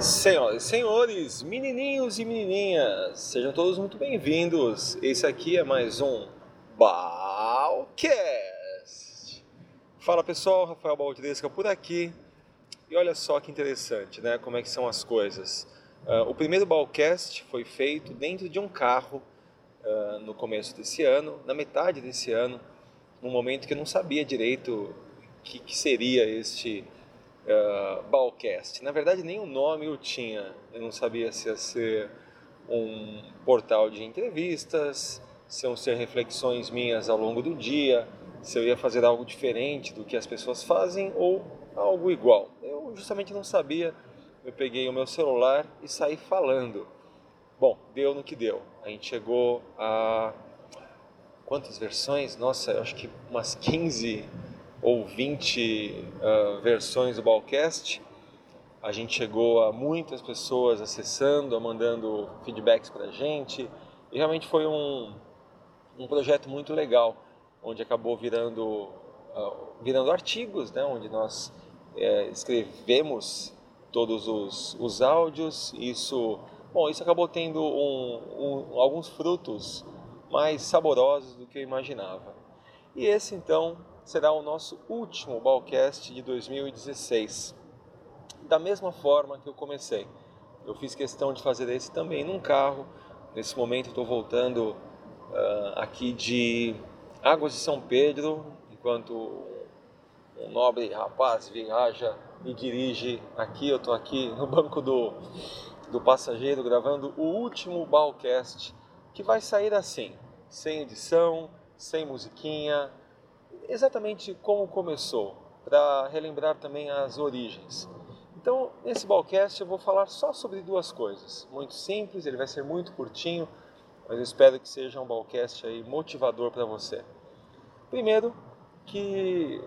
Senhoras e senhores, menininhos e menininhas, sejam todos muito bem-vindos. Esse aqui é mais um Balcast. Fala pessoal, Rafael Baldresca por aqui. E olha só que interessante, né? Como é que são as coisas. Uh, o primeiro Balcast foi feito dentro de um carro uh, no começo desse ano, na metade desse ano, num momento que eu não sabia direito o que, que seria este uh, Balcast. Na verdade, nem o nome eu tinha. Eu não sabia se ia ser um portal de entrevistas, se iam ser reflexões minhas ao longo do dia, se eu ia fazer algo diferente do que as pessoas fazem ou algo igual. Eu justamente não sabia. Eu peguei o meu celular e saí falando. Bom, deu no que deu. A gente chegou a quantas versões? Nossa, eu acho que umas 15 ou 20 uh, ah, versões do Ballcast. A gente chegou a muitas pessoas acessando, mandando feedbacks para a gente. E realmente foi um, um projeto muito legal, onde acabou virando, uh, virando artigos, né, onde nós uh, escrevemos todos os, os áudios. Isso, bom, isso acabou tendo um, um, alguns frutos mais saborosos do que eu imaginava. E esse então será o nosso último Balcast de 2016. Da mesma forma que eu comecei. Eu fiz questão de fazer esse também num carro. Nesse momento estou voltando uh, aqui de Águas de São Pedro, enquanto um nobre rapaz viaja e dirige aqui. Eu estou aqui no banco do, do passageiro gravando o último Balcast que vai sair assim, sem edição, sem musiquinha, exatamente como começou, para relembrar também as origens. Então, nesse Balcast eu vou falar só sobre duas coisas, muito simples, ele vai ser muito curtinho, mas eu espero que seja um Balcast aí motivador para você. Primeiro, que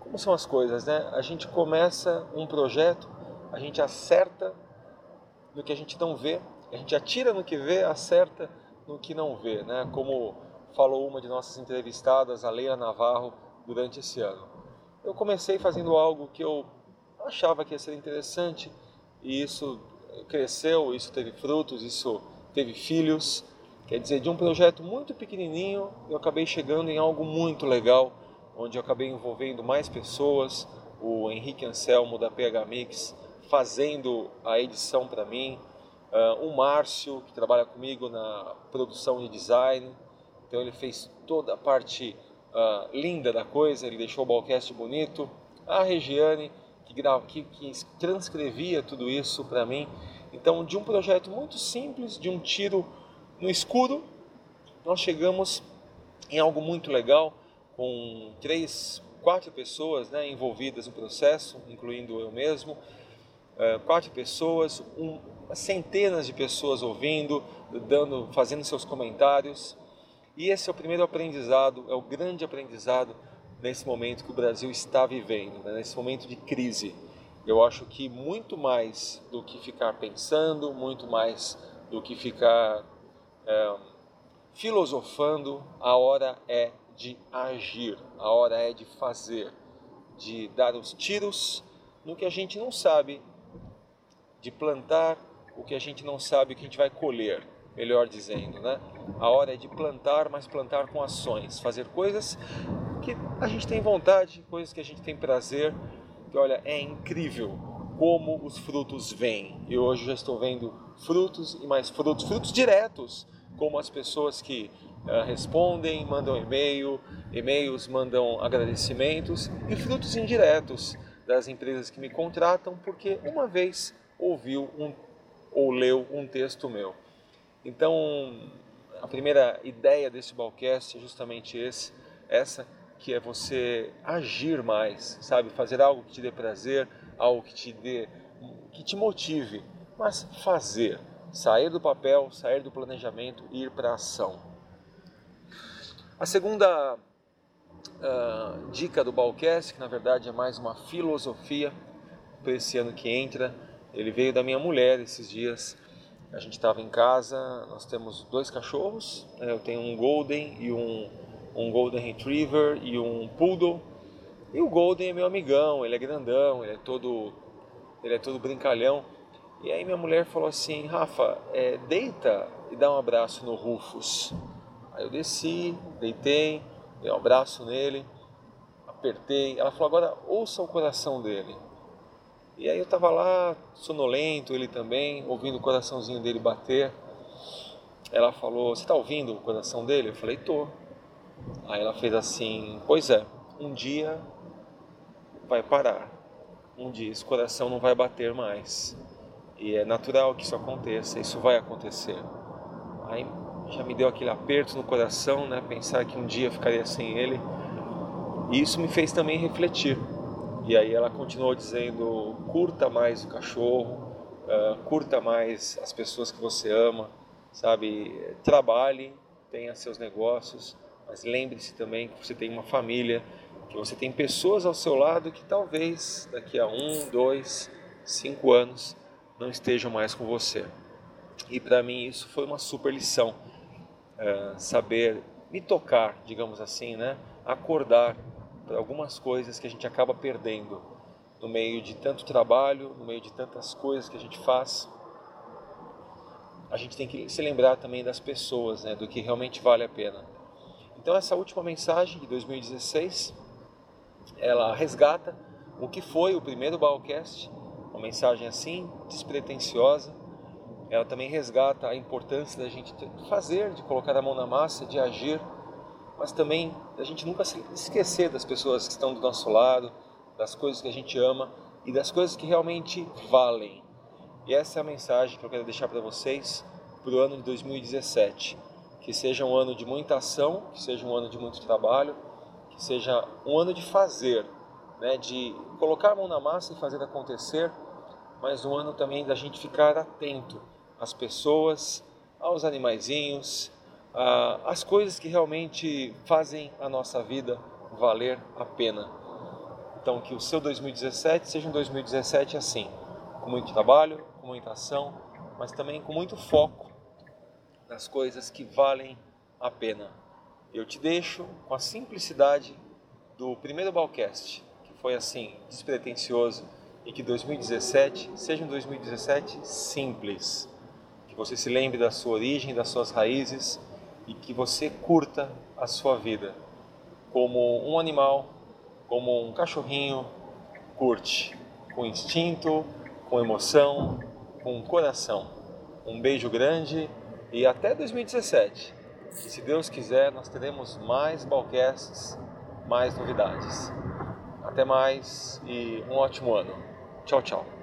como são as coisas, né? A gente começa um projeto, a gente acerta no que a gente não vê, a gente atira no que vê, acerta no que não vê, né? Como falou uma de nossas entrevistadas, a Leila Navarro, durante esse ano. Eu comecei fazendo algo que eu achava que ia ser interessante e isso cresceu, isso teve frutos, isso teve filhos. Quer dizer, de um projeto muito pequenininho, eu acabei chegando em algo muito legal, onde eu acabei envolvendo mais pessoas, o Henrique Anselmo da PH Mix fazendo a edição para mim, uh, o Márcio que trabalha comigo na produção de design, então ele fez toda a parte uh, linda da coisa, ele deixou o Balcast bonito. A Regiane, que, que, que transcrevia tudo isso para mim. Então, de um projeto muito simples, de um tiro no escuro, nós chegamos em algo muito legal, com três, quatro pessoas né, envolvidas no processo, incluindo eu mesmo, uh, quatro pessoas, um, centenas de pessoas ouvindo, dando, fazendo seus comentários. E esse é o primeiro aprendizado, é o grande aprendizado nesse momento que o Brasil está vivendo, né? nesse momento de crise. Eu acho que muito mais do que ficar pensando, muito mais do que ficar é, filosofando, a hora é de agir, a hora é de fazer, de dar os tiros no que a gente não sabe, de plantar o que a gente não sabe que a gente vai colher melhor dizendo, né? A hora é de plantar, mas plantar com ações, fazer coisas que a gente tem vontade, coisas que a gente tem prazer. Que olha, é incrível como os frutos vêm. E hoje já estou vendo frutos e mais frutos, frutos diretos, como as pessoas que uh, respondem, mandam e-mail, e-mails mandam agradecimentos e frutos indiretos das empresas que me contratam porque uma vez ouviu um, ou leu um texto meu. Então, a primeira ideia desse Balcast é justamente esse, essa, que é você agir mais, sabe? Fazer algo que te dê prazer, algo que te dê, que te motive, mas fazer, sair do papel, sair do planejamento e ir para a ação. A segunda uh, dica do Balcast, que na verdade é mais uma filosofia para esse ano que entra, ele veio da minha mulher esses dias a gente estava em casa, nós temos dois cachorros, né? eu tenho um Golden e um, um Golden Retriever e um Poodle. E o Golden é meu amigão, ele é grandão, ele é todo ele é todo brincalhão. E aí minha mulher falou assim, Rafa, é, deita e dá um abraço no Rufus. Aí eu desci, deitei, dei um abraço nele, apertei. Ela falou, agora ouça o coração dele. E aí eu estava lá, sonolento, ele também, ouvindo o coraçãozinho dele bater. Ela falou, você está ouvindo o coração dele? Eu falei, tô. Aí ela fez assim, pois é, um dia vai parar. Um dia esse coração não vai bater mais. E é natural que isso aconteça, isso vai acontecer. Aí já me deu aquele aperto no coração, né? Pensar que um dia ficaria sem ele. E isso me fez também refletir e aí ela continuou dizendo: curta mais o cachorro, uh, curta mais as pessoas que você ama, sabe? Trabalhe, tenha seus negócios, mas lembre-se também que você tem uma família, que você tem pessoas ao seu lado que talvez daqui a um, dois, cinco anos não estejam mais com você. E para mim isso foi uma super lição, uh, saber me tocar, digamos assim, né? Acordar algumas coisas que a gente acaba perdendo no meio de tanto trabalho, no meio de tantas coisas que a gente faz. A gente tem que se lembrar também das pessoas, né, do que realmente vale a pena. Então essa última mensagem de 2016, ela resgata o que foi o primeiro Balcast, uma mensagem assim, despretensiosa. Ela também resgata a importância da gente fazer, de colocar a mão na massa, de agir mas também a gente nunca se esquecer das pessoas que estão do nosso lado, das coisas que a gente ama e das coisas que realmente valem. E essa é a mensagem que eu quero deixar para vocês para o ano de 2017. Que seja um ano de muita ação, que seja um ano de muito trabalho, que seja um ano de fazer, né, de colocar a mão na massa e fazer acontecer, mas um ano também da gente ficar atento às pessoas, aos animaizinhos, as coisas que realmente fazem a nossa vida valer a pena. Então, que o seu 2017 seja um 2017 assim, com muito trabalho, com muita ação, mas também com muito foco nas coisas que valem a pena. Eu te deixo com a simplicidade do primeiro Balcast, que foi assim, despretensioso, e que 2017 seja um 2017 simples. Que você se lembre da sua origem, das suas raízes e que você curta a sua vida como um animal, como um cachorrinho curte, com instinto, com emoção, com coração. Um beijo grande e até 2017. E se Deus quiser, nós teremos mais balcasts, mais novidades. Até mais e um ótimo ano. Tchau, tchau.